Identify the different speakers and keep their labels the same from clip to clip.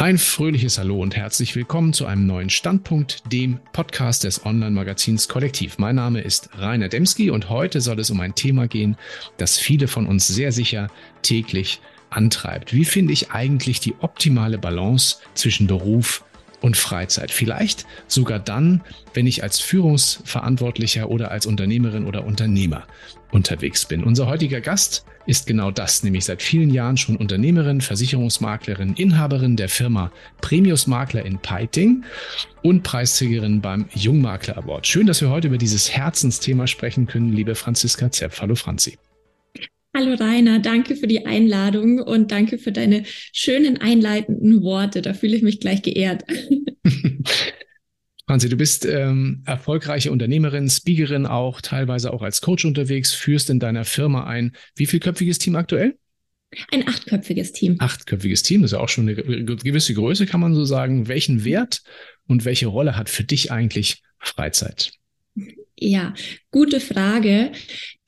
Speaker 1: Ein fröhliches Hallo und herzlich willkommen zu einem neuen Standpunkt, dem Podcast des Online-Magazins Kollektiv. Mein Name ist Rainer Demski und heute soll es um ein Thema gehen, das viele von uns sehr sicher täglich antreibt. Wie finde ich eigentlich die optimale Balance zwischen Beruf und Freizeit. Vielleicht sogar dann, wenn ich als Führungsverantwortlicher oder als Unternehmerin oder Unternehmer unterwegs bin. Unser heutiger Gast ist genau das, nämlich seit vielen Jahren schon Unternehmerin, Versicherungsmaklerin, Inhaberin der Firma Premius Makler in Peiting und Preisträgerin beim Jungmakler Award. Schön, dass wir heute über dieses Herzensthema sprechen können, liebe Franziska Zepp. Hallo Franzi.
Speaker 2: Hallo Rainer, danke für die Einladung und danke für deine schönen einleitenden Worte. Da fühle ich mich gleich geehrt.
Speaker 1: Franzi, du bist ähm, erfolgreiche Unternehmerin, Speakerin auch, teilweise auch als Coach unterwegs, führst in deiner Firma ein wie vielköpfiges Team aktuell?
Speaker 2: Ein achtköpfiges Team.
Speaker 1: Achtköpfiges Team, das ist ja auch schon eine gewisse Größe, kann man so sagen. Welchen Wert und welche Rolle hat für dich eigentlich Freizeit?
Speaker 2: Ja, gute Frage.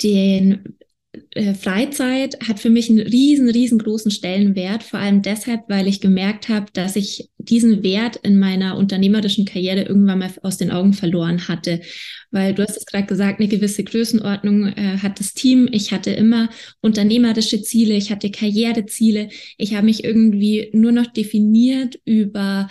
Speaker 2: Den Freizeit hat für mich einen riesen, riesengroßen Stellenwert, vor allem deshalb, weil ich gemerkt habe, dass ich diesen Wert in meiner unternehmerischen Karriere irgendwann mal aus den Augen verloren hatte. Weil du hast es gerade gesagt, eine gewisse Größenordnung äh, hat das Team. Ich hatte immer unternehmerische Ziele, ich hatte Karriereziele. Ich habe mich irgendwie nur noch definiert über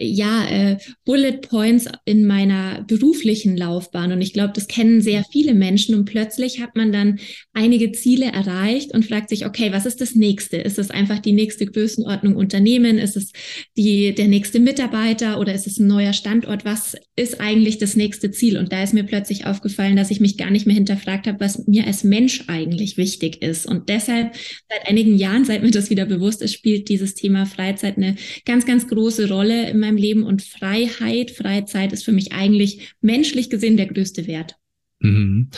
Speaker 2: ja, äh, Bullet Points in meiner beruflichen Laufbahn. Und ich glaube, das kennen sehr viele Menschen. Und plötzlich hat man dann einige Ziele erreicht und fragt sich, okay, was ist das nächste? Ist es einfach die nächste Größenordnung Unternehmen? Ist es die, der nächste Mitarbeiter oder ist es ein neuer Standort? Was ist eigentlich das nächste Ziel? Und da ist mir plötzlich aufgefallen, dass ich mich gar nicht mehr hinterfragt habe, was mir als Mensch eigentlich wichtig ist. Und deshalb seit einigen Jahren, seit mir das wieder bewusst ist, spielt dieses Thema Freizeit eine ganz, ganz große Rolle im meinem Leben und Freiheit, Freizeit ist für mich eigentlich menschlich gesehen der größte Wert.
Speaker 1: Mhm.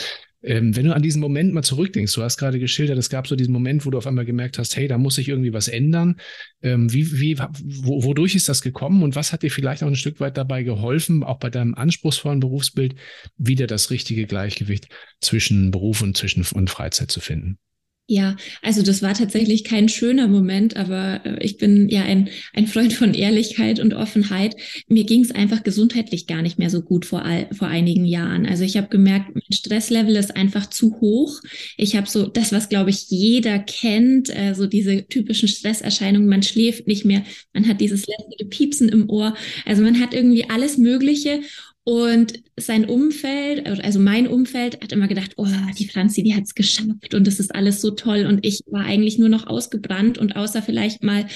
Speaker 1: Ähm, wenn du an diesen Moment mal zurückdenkst, du hast gerade geschildert, es gab so diesen Moment, wo du auf einmal gemerkt hast, hey, da muss sich irgendwie was ändern. Ähm, wie, wie, wo, wodurch ist das gekommen und was hat dir vielleicht auch ein Stück weit dabei geholfen, auch bei deinem anspruchsvollen Berufsbild, wieder das richtige Gleichgewicht zwischen Beruf und zwischen und Freizeit zu finden?
Speaker 2: Ja, also das war tatsächlich kein schöner Moment, aber äh, ich bin ja ein, ein Freund von Ehrlichkeit und Offenheit. Mir ging es einfach gesundheitlich gar nicht mehr so gut vor, all, vor einigen Jahren. Also ich habe gemerkt, mein Stresslevel ist einfach zu hoch. Ich habe so das, was glaube ich jeder kennt, äh, so diese typischen Stresserscheinungen. Man schläft nicht mehr, man hat dieses lästige Piepsen im Ohr. Also man hat irgendwie alles Mögliche und sein Umfeld, also mein Umfeld, hat immer gedacht, oh, die Franzi, die hat's geschafft und das ist alles so toll. Und ich war eigentlich nur noch ausgebrannt und außer vielleicht mal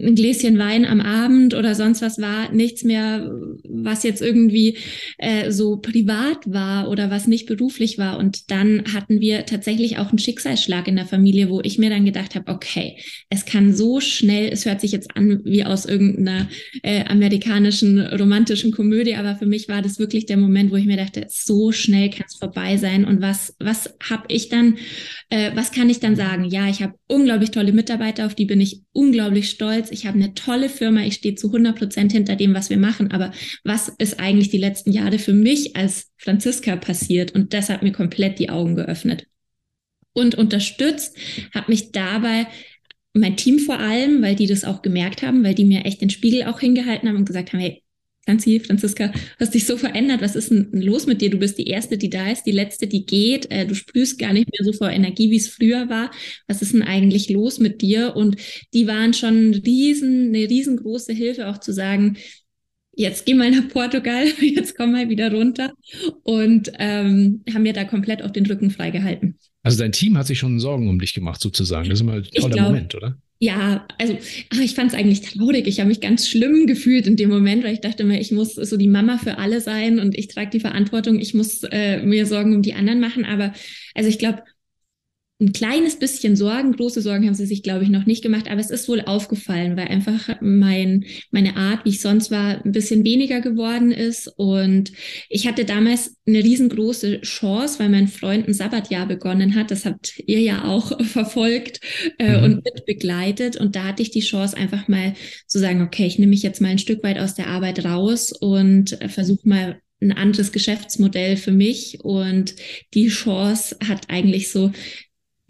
Speaker 2: ein Gläschen Wein am Abend oder sonst was war, nichts mehr, was jetzt irgendwie äh, so privat war oder was nicht beruflich war. Und dann hatten wir tatsächlich auch einen Schicksalsschlag in der Familie, wo ich mir dann gedacht habe, okay, es kann so schnell, es hört sich jetzt an wie aus irgendeiner äh, amerikanischen romantischen Komödie, aber für mich war das wirklich der Moment, wo ich mir dachte, so schnell kann es vorbei sein. Und was, was habe ich dann, äh, was kann ich dann sagen? Ja, ich habe unglaublich tolle Mitarbeiter, auf die bin ich unglaublich stolz stolz, ich habe eine tolle Firma, ich stehe zu 100 Prozent hinter dem, was wir machen. Aber was ist eigentlich die letzten Jahre für mich als Franziska passiert? Und das hat mir komplett die Augen geöffnet. Und unterstützt hat mich dabei mein Team vor allem, weil die das auch gemerkt haben, weil die mir echt den Spiegel auch hingehalten haben und gesagt haben, hey, Franzi, Franziska, hast dich so verändert. Was ist denn los mit dir? Du bist die Erste, die da ist, die Letzte, die geht. Äh, du sprühst gar nicht mehr so vor Energie, wie es früher war. Was ist denn eigentlich los mit dir? Und die waren schon riesen, eine riesengroße Hilfe, auch zu sagen, jetzt geh mal nach Portugal, jetzt komm mal wieder runter. Und ähm, haben mir da komplett auch den Rücken freigehalten.
Speaker 1: Also dein Team hat sich schon Sorgen um dich gemacht, sozusagen. Das ist immer ein toller glaub, Moment, oder?
Speaker 2: Ja, also ach, ich fand es eigentlich traurig. Ich habe mich ganz schlimm gefühlt in dem Moment, weil ich dachte mir, ich muss so die Mama für alle sein und ich trage die Verantwortung, ich muss äh, mir Sorgen um die anderen machen. Aber also ich glaube, ein kleines bisschen Sorgen, große Sorgen haben sie sich, glaube ich, noch nicht gemacht, aber es ist wohl aufgefallen, weil einfach mein, meine Art, wie ich sonst war, ein bisschen weniger geworden ist. Und ich hatte damals eine riesengroße Chance, weil mein Freund ein Sabbatjahr begonnen hat. Das habt ihr ja auch verfolgt äh, mhm. und mit begleitet. Und da hatte ich die Chance, einfach mal zu sagen, okay, ich nehme mich jetzt mal ein Stück weit aus der Arbeit raus und äh, versuche mal ein anderes Geschäftsmodell für mich und die Chance hat eigentlich so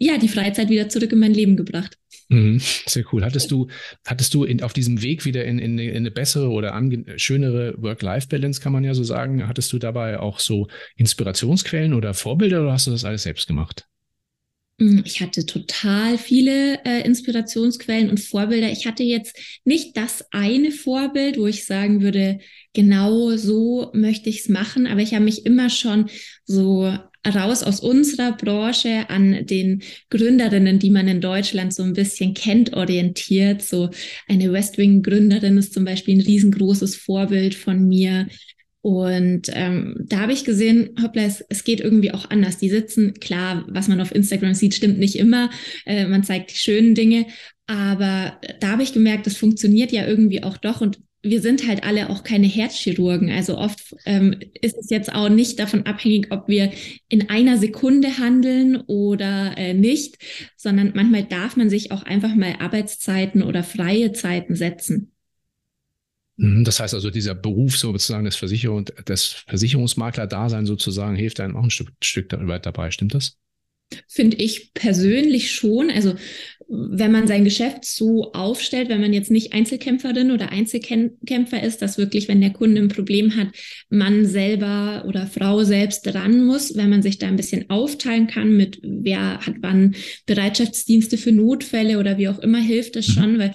Speaker 2: ja, die Freizeit wieder zurück in mein Leben gebracht.
Speaker 1: Mhm, sehr cool. Hattest du, hattest du in, auf diesem Weg wieder in, in, in eine bessere oder schönere Work-Life-Balance, kann man ja so sagen, hattest du dabei auch so Inspirationsquellen oder Vorbilder oder hast du das alles selbst gemacht?
Speaker 2: Hm, ich hatte total viele äh, Inspirationsquellen und Vorbilder. Ich hatte jetzt nicht das eine Vorbild, wo ich sagen würde, genau so möchte ich es machen, aber ich habe mich immer schon so raus aus unserer Branche an den Gründerinnen, die man in Deutschland so ein bisschen kennt, orientiert. So eine Westwing-Gründerin ist zum Beispiel ein riesengroßes Vorbild von mir. Und ähm, da habe ich gesehen, hoppla, es, es geht irgendwie auch anders. Die sitzen, klar, was man auf Instagram sieht, stimmt nicht immer. Äh, man zeigt die schönen Dinge. Aber da habe ich gemerkt, das funktioniert ja irgendwie auch doch. Und wir sind halt alle auch keine Herzchirurgen. Also oft ähm, ist es jetzt auch nicht davon abhängig, ob wir in einer Sekunde handeln oder äh, nicht, sondern manchmal darf man sich auch einfach mal Arbeitszeiten oder freie Zeiten setzen.
Speaker 1: Mhm, das heißt also, dieser Beruf sozusagen des Versicherung, des Versicherungsmakler-Dasein sozusagen hilft einem auch ein Stück, Stück dabei. Stimmt das?
Speaker 2: Finde ich persönlich schon. Also wenn man sein Geschäft so aufstellt, wenn man jetzt nicht Einzelkämpferin oder Einzelkämpfer ist, dass wirklich, wenn der Kunde ein Problem hat, man selber oder Frau selbst dran muss, wenn man sich da ein bisschen aufteilen kann mit, wer hat wann Bereitschaftsdienste für Notfälle oder wie auch immer, hilft das mhm. schon, weil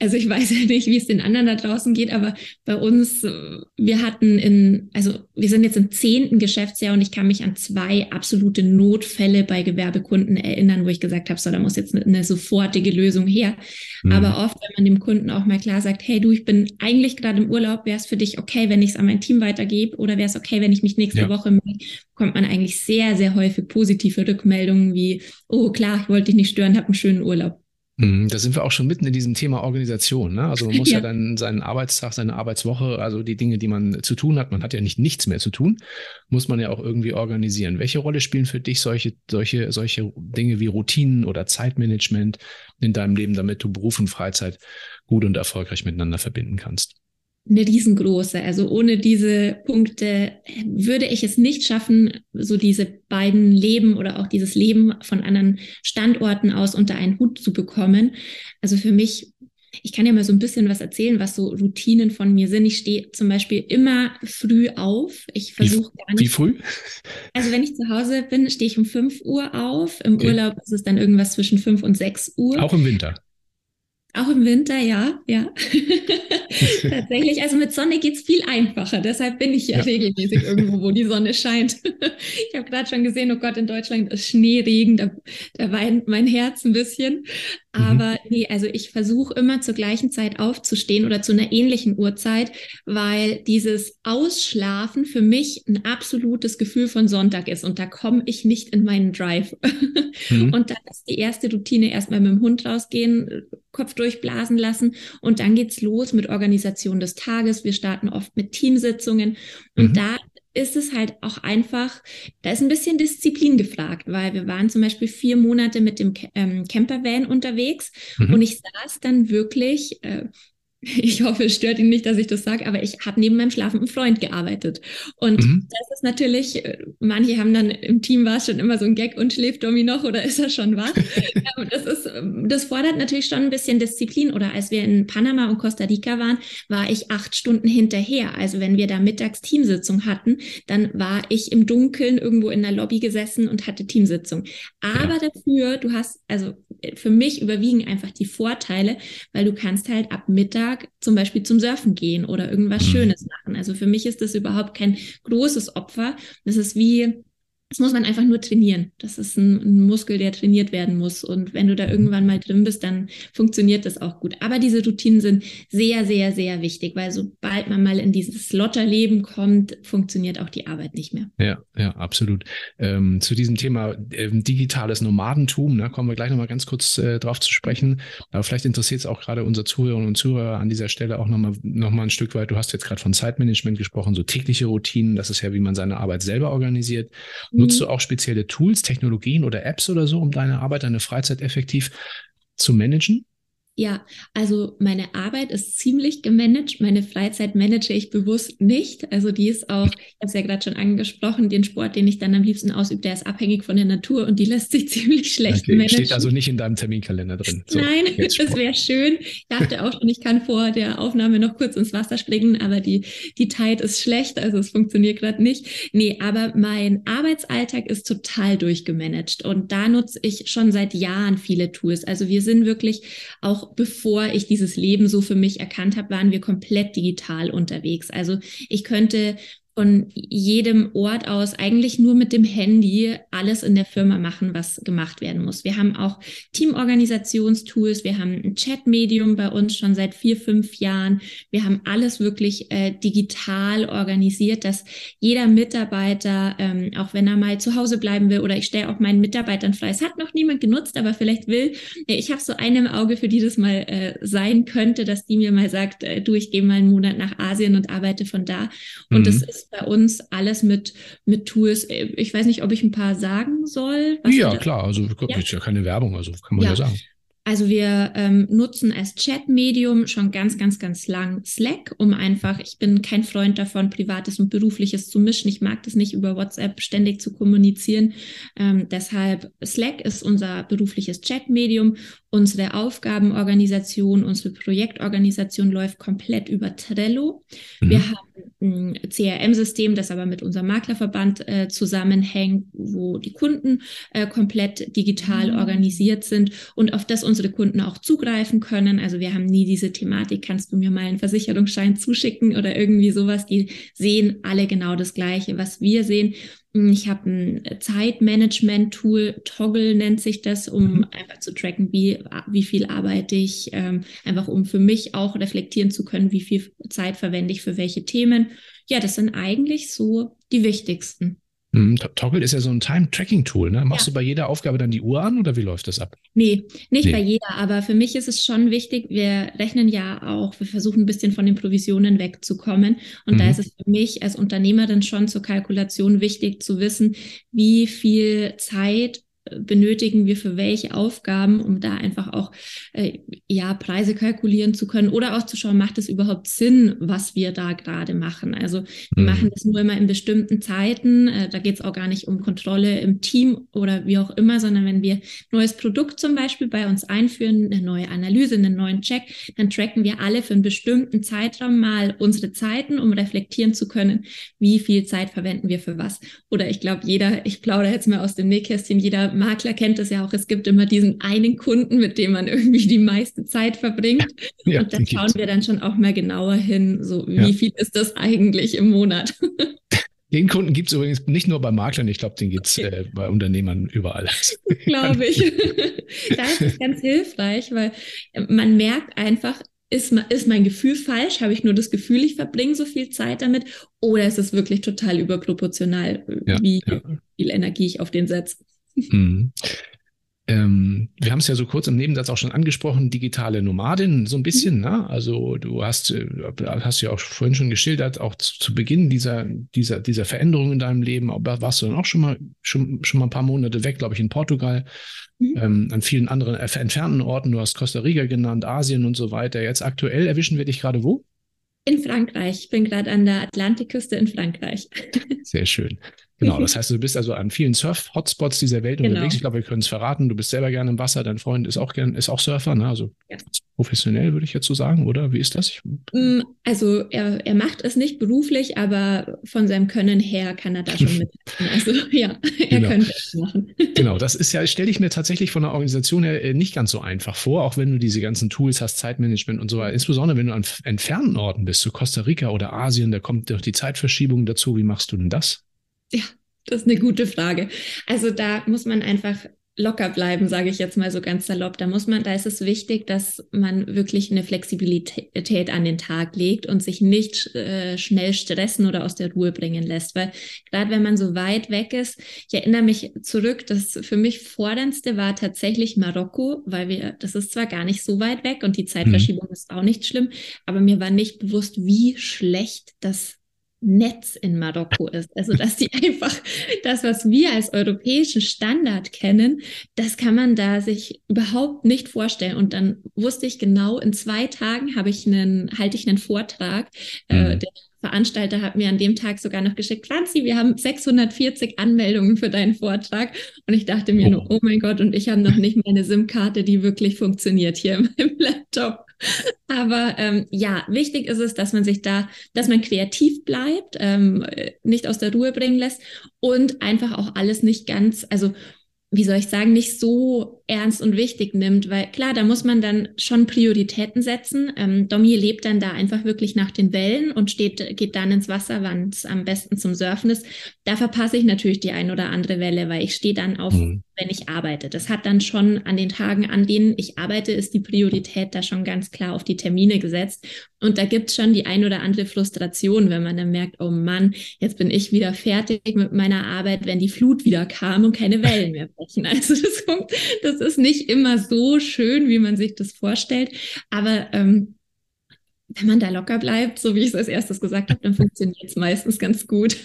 Speaker 2: also ich weiß ja nicht, wie es den anderen da draußen geht, aber bei uns, äh, wir hatten in, also wir sind jetzt im zehnten Geschäftsjahr und ich kann mich an zwei absolute Notfälle bei Gewerbekunden erinnern, wo ich gesagt habe, so, da muss jetzt eine, eine sofortige Lösung her. Mhm. Aber oft, wenn man dem Kunden auch mal klar sagt, hey du, ich bin eigentlich gerade im Urlaub, wäre es für dich okay, wenn ich es an mein Team weitergebe oder wäre es okay, wenn ich mich nächste ja. Woche melde, bekommt man eigentlich sehr, sehr häufig positive Rückmeldungen wie, oh klar, ich wollte dich nicht stören, hab einen schönen Urlaub.
Speaker 1: Mhm, da sind wir auch schon mitten in diesem Thema Organisation. Ne? Also man muss ja. ja. dann seinen Arbeitstag, seine Arbeitswoche, also die Dinge, die man zu tun hat, man hat ja nicht nichts mehr zu tun, muss man ja auch irgendwie organisieren. Welche Rolle spielen für dich solche, solche, solche Dinge wie Routinen oder Zeitmanagement in deinem Leben, damit du Beruf und Freizeit gut und erfolgreich miteinander verbinden kannst?
Speaker 2: Eine riesengroße. Also ohne diese Punkte würde ich es nicht schaffen, so diese beiden Leben oder auch dieses Leben von anderen Standorten aus unter einen Hut zu bekommen. Also für mich, ich kann ja mal so ein bisschen was erzählen, was so Routinen von mir sind. Ich stehe zum Beispiel immer früh auf. Ich versuche
Speaker 1: gar nicht. Wie früh?
Speaker 2: Also wenn ich zu Hause bin, stehe ich um 5 Uhr auf. Im okay. Urlaub ist es dann irgendwas zwischen 5 und 6 Uhr.
Speaker 1: Auch im Winter.
Speaker 2: Auch im Winter, ja, ja. Tatsächlich, also mit Sonne geht's viel einfacher. Deshalb bin ich ja, ja. regelmäßig irgendwo, wo die Sonne scheint. ich habe gerade schon gesehen, oh Gott, in Deutschland ist Schneeregen, da, da weint mein Herz ein bisschen. Mhm. Aber mhm. nee, also ich versuche immer zur gleichen Zeit aufzustehen oder zu einer ähnlichen Uhrzeit, weil dieses Ausschlafen für mich ein absolutes Gefühl von Sonntag ist und da komme ich nicht in meinen Drive. Mhm. Und dann ist die erste Routine erstmal mit dem Hund rausgehen, Kopf durchblasen lassen und dann geht's los mit Organisation des Tages. Wir starten oft mit Teamsitzungen und mhm. da ist es halt auch einfach, da ist ein bisschen Disziplin gefragt, weil wir waren zum Beispiel vier Monate mit dem ähm, Campervan unterwegs mhm. und ich saß dann wirklich äh, ich hoffe, es stört ihn nicht, dass ich das sage, aber ich habe neben meinem schlafenden Freund gearbeitet. Und mhm. das ist natürlich, äh, manche haben dann im Team war es schon immer so ein Gag und schläft Domi noch oder ist er schon wach? das, ist, das fordert natürlich schon ein bisschen Disziplin. Oder als wir in Panama und Costa Rica waren, war ich acht Stunden hinterher. Also wenn wir da mittags Teamsitzung hatten, dann war ich im Dunkeln irgendwo in der Lobby gesessen und hatte Teamsitzung. Aber ja. dafür, du hast, also für mich überwiegen einfach die Vorteile, weil du kannst halt ab Mittag Tag zum Beispiel zum Surfen gehen oder irgendwas mhm. Schönes machen. Also für mich ist das überhaupt kein großes Opfer. Das ist wie das muss man einfach nur trainieren. Das ist ein, ein, Muskel, der trainiert werden muss. Und wenn du da irgendwann mal drin bist, dann funktioniert das auch gut. Aber diese Routinen sind sehr, sehr, sehr wichtig, weil sobald man mal in dieses Lotterleben kommt, funktioniert auch die Arbeit nicht mehr.
Speaker 1: Ja, ja, absolut. Ähm, zu diesem Thema äh, digitales Nomadentum, da ne, kommen wir gleich nochmal ganz kurz äh, drauf zu sprechen. Aber vielleicht interessiert es auch gerade unsere Zuhörerinnen und Zuhörer an dieser Stelle auch nochmal noch mal ein Stück weit. Du hast jetzt gerade von Zeitmanagement gesprochen, so tägliche Routinen. Das ist ja, wie man seine Arbeit selber organisiert. Nutzt mhm. du auch spezielle Tools, Technologien oder Apps oder so, um deine Arbeit, deine Freizeit effektiv zu managen?
Speaker 2: Ja, also meine Arbeit ist ziemlich gemanagt. Meine Freizeit manage ich bewusst nicht. Also die ist auch, ich habe es ja gerade schon angesprochen, den Sport, den ich dann am liebsten ausübe, der ist abhängig von der Natur und die lässt sich ziemlich schlecht okay, managen.
Speaker 1: Steht also nicht in deinem Terminkalender drin.
Speaker 2: So, Nein, das wäre schön. Ich dachte auch schon, ich kann vor der Aufnahme noch kurz ins Wasser springen, aber die, die Tide ist schlecht, also es funktioniert gerade nicht. Nee, aber mein Arbeitsalltag ist total durchgemanagt und da nutze ich schon seit Jahren viele Tools. Also wir sind wirklich auch bevor ich dieses Leben so für mich erkannt habe, waren wir komplett digital unterwegs. Also ich könnte von jedem Ort aus eigentlich nur mit dem Handy alles in der Firma machen, was gemacht werden muss. Wir haben auch Teamorganisationstools, wir haben ein Chat-Medium bei uns schon seit vier, fünf Jahren. Wir haben alles wirklich äh, digital organisiert, dass jeder Mitarbeiter, ähm, auch wenn er mal zu Hause bleiben will oder ich stelle auch meinen Mitarbeitern frei, es hat noch niemand genutzt, aber vielleicht will, äh, ich habe so eine im Auge, für die das mal äh, sein könnte, dass die mir mal sagt, äh, du, ich gehe mal einen Monat nach Asien und arbeite von da. Und mhm. das ist bei uns alles mit, mit Tools. Ich weiß nicht, ob ich ein paar sagen soll.
Speaker 1: ja, klar. Also ja. ist ja keine Werbung, also kann man ja, ja sagen.
Speaker 2: Also wir ähm, nutzen als Chat-Medium schon ganz, ganz, ganz lang Slack, um einfach, ich bin kein Freund davon, Privates und Berufliches zu mischen. Ich mag das nicht über WhatsApp ständig zu kommunizieren. Ähm, deshalb Slack ist unser berufliches Chat-Medium. Unsere Aufgabenorganisation, unsere Projektorganisation läuft komplett über Trello. Mhm. Wir haben ein CRM-System, das aber mit unserem Maklerverband äh, zusammenhängt, wo die Kunden äh, komplett digital mhm. organisiert sind und auf das unsere Kunden auch zugreifen können. Also wir haben nie diese Thematik, kannst du mir mal einen Versicherungsschein zuschicken oder irgendwie sowas. Die sehen alle genau das Gleiche, was wir sehen. Ich habe ein Zeitmanagement-Tool, Toggle nennt sich das, um mhm. einfach zu tracken, wie, wie viel arbeite ich, ähm, einfach um für mich auch reflektieren zu können, wie viel Zeit verwende ich für welche Themen. Ja, das sind eigentlich so die wichtigsten.
Speaker 1: Mhm, Toggle ist ja so ein Time-Tracking-Tool. Ne? Machst ja. du bei jeder Aufgabe dann die Uhr an oder wie läuft das ab?
Speaker 2: Nee, nicht nee. bei jeder, aber für mich ist es schon wichtig, wir rechnen ja auch, wir versuchen ein bisschen von den Provisionen wegzukommen. Und mhm. da ist es für mich als Unternehmerin schon zur Kalkulation wichtig zu wissen, wie viel Zeit benötigen wir für welche Aufgaben, um da einfach auch äh, ja Preise kalkulieren zu können oder auch zu schauen, macht es überhaupt Sinn, was wir da gerade machen. Also wir mhm. machen das nur immer in bestimmten Zeiten. Äh, da geht es auch gar nicht um Kontrolle im Team oder wie auch immer, sondern wenn wir neues Produkt zum Beispiel bei uns einführen, eine neue Analyse, einen neuen Check, dann tracken wir alle für einen bestimmten Zeitraum mal unsere Zeiten, um reflektieren zu können, wie viel Zeit verwenden wir für was. Oder ich glaube, jeder, ich plaudere jetzt mal aus dem Nähkästchen, jeder Makler kennt es ja auch, es gibt immer diesen einen Kunden, mit dem man irgendwie die meiste Zeit verbringt. Ja, und da schauen wir dann schon auch mal genauer hin, so wie ja. viel ist das eigentlich im Monat.
Speaker 1: Den Kunden gibt es übrigens nicht nur bei Maklern, ich glaube, den gibt es äh, bei Unternehmern überall.
Speaker 2: glaube ich. da ist es ganz hilfreich, weil man merkt einfach, ist, ist mein Gefühl falsch? Habe ich nur das Gefühl, ich verbringe so viel Zeit damit? Oder ist es wirklich total überproportional, ja, wie ja. viel Energie ich auf den setze? Mhm.
Speaker 1: Ähm, wir haben es ja so kurz im Nebensatz auch schon angesprochen, digitale Nomadin, so ein bisschen, mhm. ne? Also du hast, äh, hast ja auch vorhin schon geschildert, auch zu, zu, Beginn dieser, dieser, dieser Veränderung in deinem Leben, warst du dann auch schon mal, schon, schon mal ein paar Monate weg, glaube ich, in Portugal, mhm. ähm, an vielen anderen äh, entfernten Orten, du hast Costa Rica genannt, Asien und so weiter. Jetzt aktuell erwischen wir dich gerade wo?
Speaker 2: In Frankreich. Ich bin gerade an der Atlantikküste in Frankreich.
Speaker 1: Sehr schön. Genau, das heißt, du bist also an vielen Surf-Hotspots dieser Welt genau. unterwegs. Ich glaube, wir können es verraten. Du bist selber gerne im Wasser. Dein Freund ist auch gern, ist auch Surfer, ne? Also ja. professionell würde ich jetzt so sagen, oder? Wie ist das? Ich,
Speaker 2: mm, also er, er macht es nicht beruflich, aber von seinem Können her kann er da schon mit. Also ja, er genau. könnte es machen.
Speaker 1: Genau, das ist ja, stelle ich mir tatsächlich von der Organisation her äh, nicht ganz so einfach vor, auch wenn du diese ganzen Tools hast, Zeitmanagement und so weiter. Insbesondere wenn du an entfernten Orten bist, so Costa Rica oder Asien, da kommt doch die Zeitverschiebung dazu. Wie machst du denn das?
Speaker 2: Ja, das ist eine gute Frage. Also da muss man einfach locker bleiben, sage ich jetzt mal so ganz salopp. Da muss man, da ist es wichtig, dass man wirklich eine Flexibilität an den Tag legt und sich nicht äh, schnell stressen oder aus der Ruhe bringen lässt. Weil gerade wenn man so weit weg ist, ich erinnere mich zurück, das für mich forderndste war tatsächlich Marokko, weil wir, das ist zwar gar nicht so weit weg und die Zeitverschiebung mhm. ist auch nicht schlimm, aber mir war nicht bewusst, wie schlecht das Netz in Marokko ist. Also, dass die einfach das, was wir als europäischen Standard kennen, das kann man da sich überhaupt nicht vorstellen. Und dann wusste ich genau, in zwei Tagen habe ich einen, halte ich einen Vortrag. Äh, mhm. Der Veranstalter hat mir an dem Tag sogar noch geschickt, Franzi, wir haben 640 Anmeldungen für deinen Vortrag. Und ich dachte mir oh. nur, oh mein Gott, und ich habe noch nicht meine SIM-Karte, die wirklich funktioniert hier in meinem Laptop. Aber ähm, ja, wichtig ist es, dass man sich da, dass man kreativ bleibt, ähm, nicht aus der Ruhe bringen lässt und einfach auch alles nicht ganz, also wie soll ich sagen, nicht so ernst und wichtig nimmt, weil klar, da muss man dann schon Prioritäten setzen. Ähm, Domi lebt dann da einfach wirklich nach den Wellen und steht, geht dann ins Wasser, wann es am besten zum Surfen ist. Da verpasse ich natürlich die ein oder andere Welle, weil ich stehe dann auf, mhm. wenn ich arbeite. Das hat dann schon an den Tagen, an denen ich arbeite, ist die Priorität da schon ganz klar auf die Termine gesetzt. Und da gibt's schon die ein oder andere Frustration, wenn man dann merkt, oh Mann, jetzt bin ich wieder fertig mit meiner Arbeit, wenn die Flut wieder kam und keine Wellen mehr brechen. Also das, das das ist nicht immer so schön, wie man sich das vorstellt. Aber ähm, wenn man da locker bleibt, so wie ich es als erstes gesagt habe, dann funktioniert es meistens ganz gut.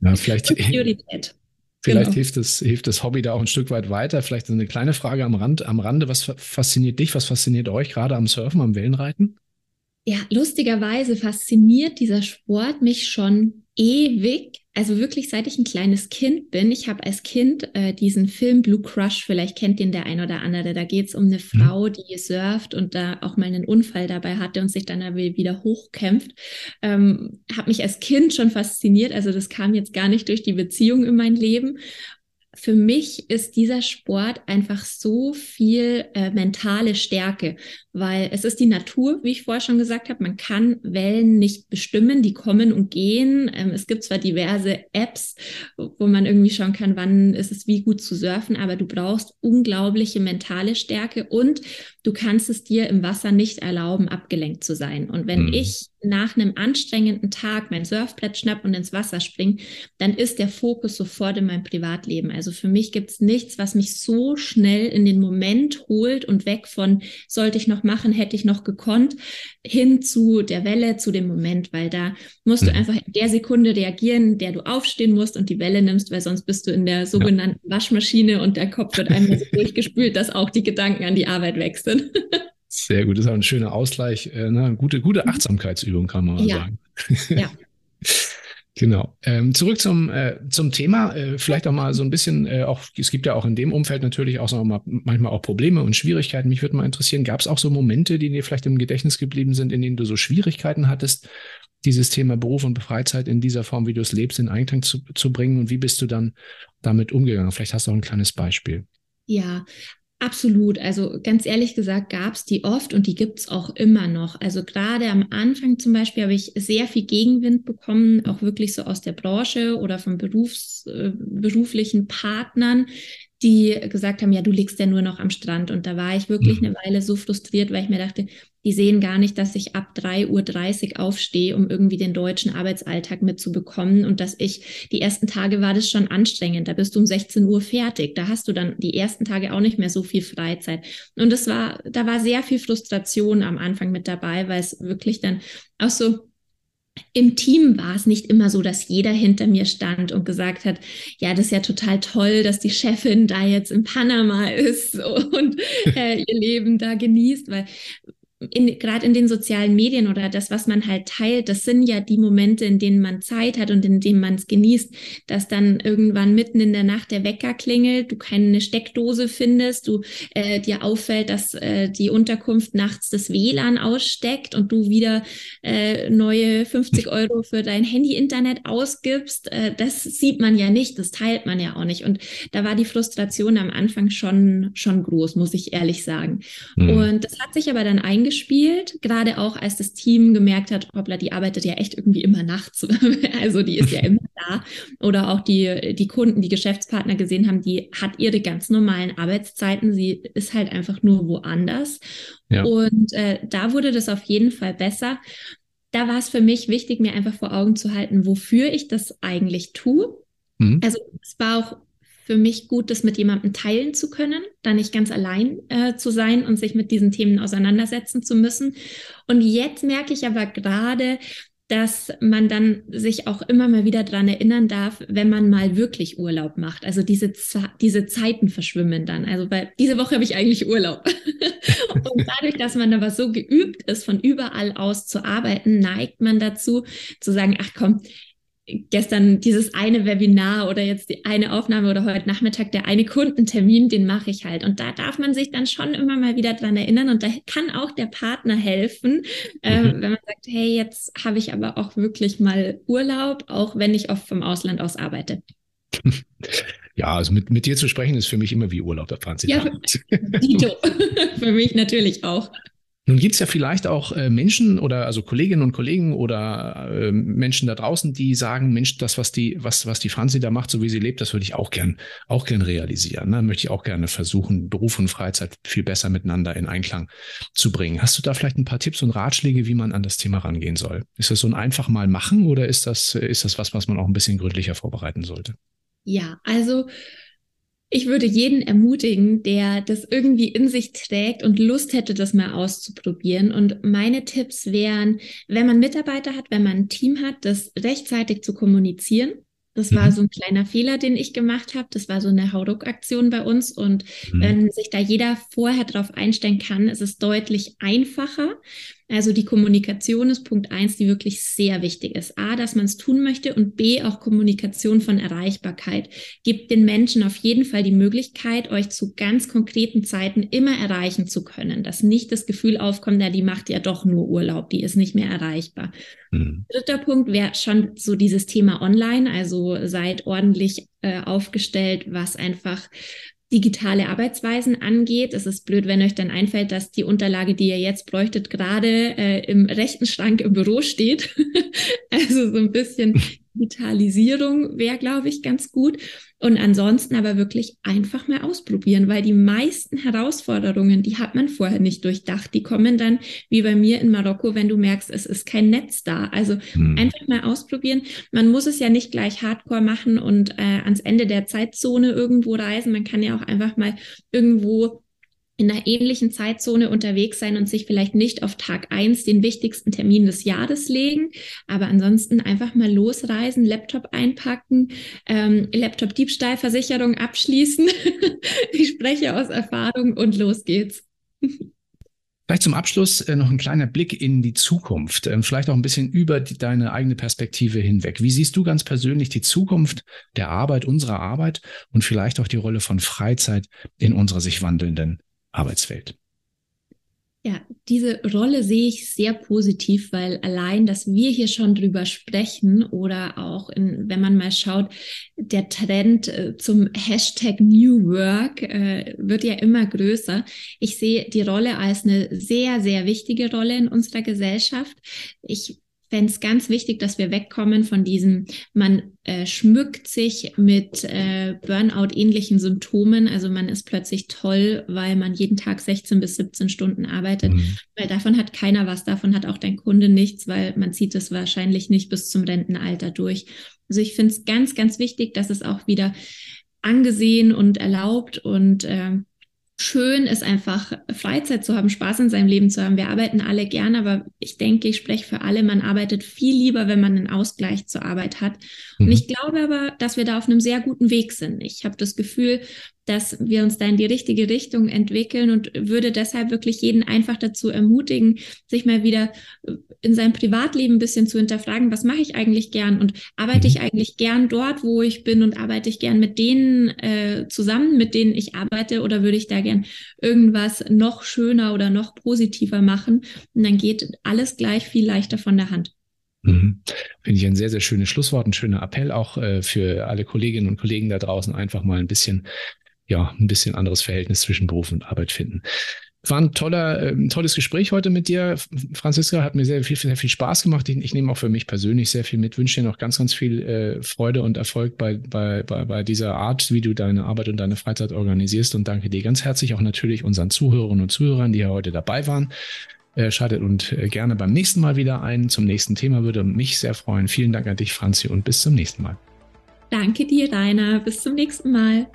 Speaker 1: Ja, vielleicht Priorität. Vielleicht genau. hilft, das, hilft das Hobby da auch ein Stück weit weiter. Vielleicht eine kleine Frage am, Rand, am Rande. Was fasziniert dich? Was fasziniert euch gerade am Surfen, am Wellenreiten?
Speaker 2: Ja, lustigerweise fasziniert dieser Sport mich schon ewig also wirklich seit ich ein kleines Kind bin, ich habe als Kind äh, diesen Film Blue Crush, vielleicht kennt den der ein oder andere, da geht es um eine mhm. Frau, die surft und da auch mal einen Unfall dabei hatte und sich dann wieder hochkämpft. Ähm, habe mich als Kind schon fasziniert, also das kam jetzt gar nicht durch die Beziehung in mein Leben für mich ist dieser Sport einfach so viel äh, mentale Stärke, weil es ist die Natur, wie ich vorher schon gesagt habe. Man kann Wellen nicht bestimmen, die kommen und gehen. Ähm, es gibt zwar diverse Apps, wo man irgendwie schauen kann, wann ist es wie gut zu surfen, aber du brauchst unglaubliche mentale Stärke und du kannst es dir im Wasser nicht erlauben, abgelenkt zu sein. Und wenn mhm. ich nach einem anstrengenden Tag mein Surfbrett schnapp und ins Wasser springe, dann ist der Fokus sofort in meinem Privatleben. Also für mich gibt es nichts, was mich so schnell in den Moment holt und weg von sollte ich noch machen, hätte ich noch gekonnt, hin zu der Welle, zu dem Moment, weil da musst du mhm. einfach in der Sekunde reagieren, der du aufstehen musst und die Welle nimmst, weil sonst bist du in der sogenannten ja. Waschmaschine und der Kopf wird einmal so durchgespült, dass auch die Gedanken an die Arbeit wechseln.
Speaker 1: Sehr gut, das ist auch ein schöner Ausgleich, äh, ne? gute, gute. Achtsamkeitsübung, kann man ja. sagen. Ja. Genau. Ähm, zurück zum, äh, zum Thema. Äh, vielleicht auch mal so ein bisschen, äh, auch, es gibt ja auch in dem Umfeld natürlich auch so mal, manchmal auch Probleme und Schwierigkeiten. Mich würde mal interessieren, gab es auch so Momente, die dir vielleicht im Gedächtnis geblieben sind, in denen du so Schwierigkeiten hattest, dieses Thema Beruf und Freizeit in dieser Form, wie du es lebst, in Einklang zu, zu bringen? Und wie bist du dann damit umgegangen? Vielleicht hast du auch ein kleines Beispiel.
Speaker 2: Ja, Absolut. Also ganz ehrlich gesagt gab es die oft und die gibt es auch immer noch. Also gerade am Anfang zum Beispiel habe ich sehr viel Gegenwind bekommen, auch wirklich so aus der Branche oder von Berufs, äh, beruflichen Partnern, die gesagt haben, ja, du liegst ja nur noch am Strand. Und da war ich wirklich mhm. eine Weile so frustriert, weil ich mir dachte, die sehen gar nicht, dass ich ab 3.30 Uhr aufstehe, um irgendwie den deutschen Arbeitsalltag mitzubekommen. Und dass ich, die ersten Tage war das schon anstrengend. Da bist du um 16 Uhr fertig. Da hast du dann die ersten Tage auch nicht mehr so viel Freizeit. Und es war, da war sehr viel Frustration am Anfang mit dabei, weil es wirklich dann auch so im Team war es nicht immer so, dass jeder hinter mir stand und gesagt hat, ja, das ist ja total toll, dass die Chefin da jetzt in Panama ist und äh, ihr Leben da genießt, weil in, gerade in den sozialen Medien oder das, was man halt teilt, das sind ja die Momente, in denen man Zeit hat und in denen man es genießt, dass dann irgendwann mitten in der Nacht der Wecker klingelt, du keine Steckdose findest, du äh, dir auffällt, dass äh, die Unterkunft nachts das WLAN aussteckt und du wieder äh, neue 50 Euro für dein Handy-Internet ausgibst. Äh, das sieht man ja nicht, das teilt man ja auch nicht. Und da war die Frustration am Anfang schon, schon groß, muss ich ehrlich sagen. Mhm. Und das hat sich aber dann eingeschränkt gespielt, gerade auch als das Team gemerkt hat, hoppla, die arbeitet ja echt irgendwie immer nachts. also die ist ja immer da. Oder auch die, die Kunden, die Geschäftspartner gesehen haben, die hat ihre ganz normalen Arbeitszeiten. Sie ist halt einfach nur woanders. Ja. Und äh, da wurde das auf jeden Fall besser. Da war es für mich wichtig, mir einfach vor Augen zu halten, wofür ich das eigentlich tue. Mhm. Also es war auch für mich gut, das mit jemandem teilen zu können, da nicht ganz allein äh, zu sein und sich mit diesen Themen auseinandersetzen zu müssen. Und jetzt merke ich aber gerade, dass man dann sich auch immer mal wieder dran erinnern darf, wenn man mal wirklich Urlaub macht. Also diese, diese Zeiten verschwimmen dann. Also bei, diese Woche habe ich eigentlich Urlaub. und dadurch, dass man aber so geübt ist, von überall aus zu arbeiten, neigt man dazu zu sagen, ach komm, gestern dieses eine Webinar oder jetzt die eine Aufnahme oder heute Nachmittag der eine Kundentermin, den mache ich halt. Und da darf man sich dann schon immer mal wieder dran erinnern und da kann auch der Partner helfen, äh, mhm. wenn man sagt, hey, jetzt habe ich aber auch wirklich mal Urlaub, auch wenn ich oft vom Ausland aus arbeite.
Speaker 1: Ja, also mit, mit dir zu sprechen ist für mich immer wie Urlaub, da fahren Sie Ja,
Speaker 2: Dito. für mich natürlich auch.
Speaker 1: Nun gibt es ja vielleicht auch äh, Menschen oder also Kolleginnen und Kollegen oder äh, Menschen da draußen, die sagen, Mensch, das, was die, was, was die Franzi da macht, so wie sie lebt, das würde ich auch gern, auch gern realisieren. Ne? Möchte ich auch gerne versuchen, Beruf und Freizeit viel besser miteinander in Einklang zu bringen. Hast du da vielleicht ein paar Tipps und Ratschläge, wie man an das Thema rangehen soll? Ist das so ein einfach mal machen oder ist das, ist das was, was man auch ein bisschen gründlicher vorbereiten sollte?
Speaker 2: Ja, also ich würde jeden ermutigen, der das irgendwie in sich trägt und Lust hätte, das mal auszuprobieren. Und meine Tipps wären, wenn man Mitarbeiter hat, wenn man ein Team hat, das rechtzeitig zu kommunizieren. Das war mhm. so ein kleiner Fehler, den ich gemacht habe. Das war so eine Hauruck-Aktion bei uns. Und mhm. wenn sich da jeder vorher darauf einstellen kann, ist es deutlich einfacher. Also die Kommunikation ist Punkt eins, die wirklich sehr wichtig ist. A, dass man es tun möchte und B, auch Kommunikation von Erreichbarkeit. Gibt den Menschen auf jeden Fall die Möglichkeit, euch zu ganz konkreten Zeiten immer erreichen zu können. Dass nicht das Gefühl aufkommt, ja, die macht ja doch nur Urlaub, die ist nicht mehr erreichbar. Mhm. Dritter Punkt wäre schon so dieses Thema Online. Also seid ordentlich äh, aufgestellt, was einfach digitale Arbeitsweisen angeht. Es ist blöd, wenn euch dann einfällt, dass die Unterlage, die ihr jetzt bräuchtet, gerade äh, im rechten Schrank im Büro steht. also so ein bisschen Digitalisierung wäre, glaube ich, ganz gut. Und ansonsten aber wirklich einfach mal ausprobieren, weil die meisten Herausforderungen, die hat man vorher nicht durchdacht. Die kommen dann, wie bei mir in Marokko, wenn du merkst, es ist kein Netz da. Also hm. einfach mal ausprobieren. Man muss es ja nicht gleich hardcore machen und äh, ans Ende der Zeitzone irgendwo reisen. Man kann ja auch einfach mal irgendwo in einer ähnlichen Zeitzone unterwegs sein und sich vielleicht nicht auf Tag eins den wichtigsten Termin des Jahres legen, aber ansonsten einfach mal losreisen, Laptop einpacken, ähm, Laptop-Diebstahlversicherung abschließen. ich spreche aus Erfahrung und los geht's.
Speaker 1: Vielleicht zum Abschluss äh, noch ein kleiner Blick in die Zukunft, äh, vielleicht auch ein bisschen über die, deine eigene Perspektive hinweg. Wie siehst du ganz persönlich die Zukunft der Arbeit, unserer Arbeit und vielleicht auch die Rolle von Freizeit in unserer sich wandelnden Arbeitswelt.
Speaker 2: Ja, diese Rolle sehe ich sehr positiv, weil allein, dass wir hier schon drüber sprechen oder auch in, wenn man mal schaut, der Trend äh, zum Hashtag New Work äh, wird ja immer größer. Ich sehe die Rolle als eine sehr, sehr wichtige Rolle in unserer Gesellschaft. Ich fände es ganz wichtig, dass wir wegkommen von diesem, man äh, schmückt sich mit äh, Burnout-ähnlichen Symptomen. Also man ist plötzlich toll, weil man jeden Tag 16 bis 17 Stunden arbeitet. Mhm. Weil davon hat keiner was, davon hat auch dein Kunde nichts, weil man zieht es wahrscheinlich nicht bis zum Rentenalter durch. Also ich finde es ganz, ganz wichtig, dass es auch wieder angesehen und erlaubt und äh, schön ist einfach Freizeit zu haben, Spaß in seinem Leben zu haben. Wir arbeiten alle gern, aber ich denke, ich spreche für alle, man arbeitet viel lieber, wenn man einen Ausgleich zur Arbeit hat. Mhm. Und ich glaube aber, dass wir da auf einem sehr guten Weg sind. Ich habe das Gefühl, dass wir uns da in die richtige Richtung entwickeln und würde deshalb wirklich jeden einfach dazu ermutigen, sich mal wieder in seinem Privatleben ein bisschen zu hinterfragen, was mache ich eigentlich gern und arbeite ich mhm. eigentlich gern dort, wo ich bin und arbeite ich gern mit denen äh, zusammen, mit denen ich arbeite oder würde ich da gern irgendwas noch schöner oder noch positiver machen und dann geht alles gleich viel leichter von der Hand.
Speaker 1: Mhm. Finde ich ein sehr, sehr schönes Schlusswort, ein schöner Appell auch äh, für alle Kolleginnen und Kollegen da draußen, einfach mal ein bisschen ja, ein bisschen anderes Verhältnis zwischen Beruf und Arbeit finden. War ein toller, ähm, tolles Gespräch heute mit dir, Franziska. Hat mir sehr viel, sehr viel Spaß gemacht. Ich, ich nehme auch für mich persönlich sehr viel mit. Wünsche dir noch ganz, ganz viel äh, Freude und Erfolg bei, bei, bei, bei dieser Art, wie du deine Arbeit und deine Freizeit organisierst. Und danke dir ganz herzlich auch natürlich unseren Zuhörerinnen und Zuhörern, die ja heute dabei waren. Äh, schaltet und äh, gerne beim nächsten Mal wieder ein zum nächsten Thema. Würde mich sehr freuen. Vielen Dank an dich, Franzi, und bis zum nächsten Mal.
Speaker 2: Danke dir, Rainer. Bis zum nächsten Mal.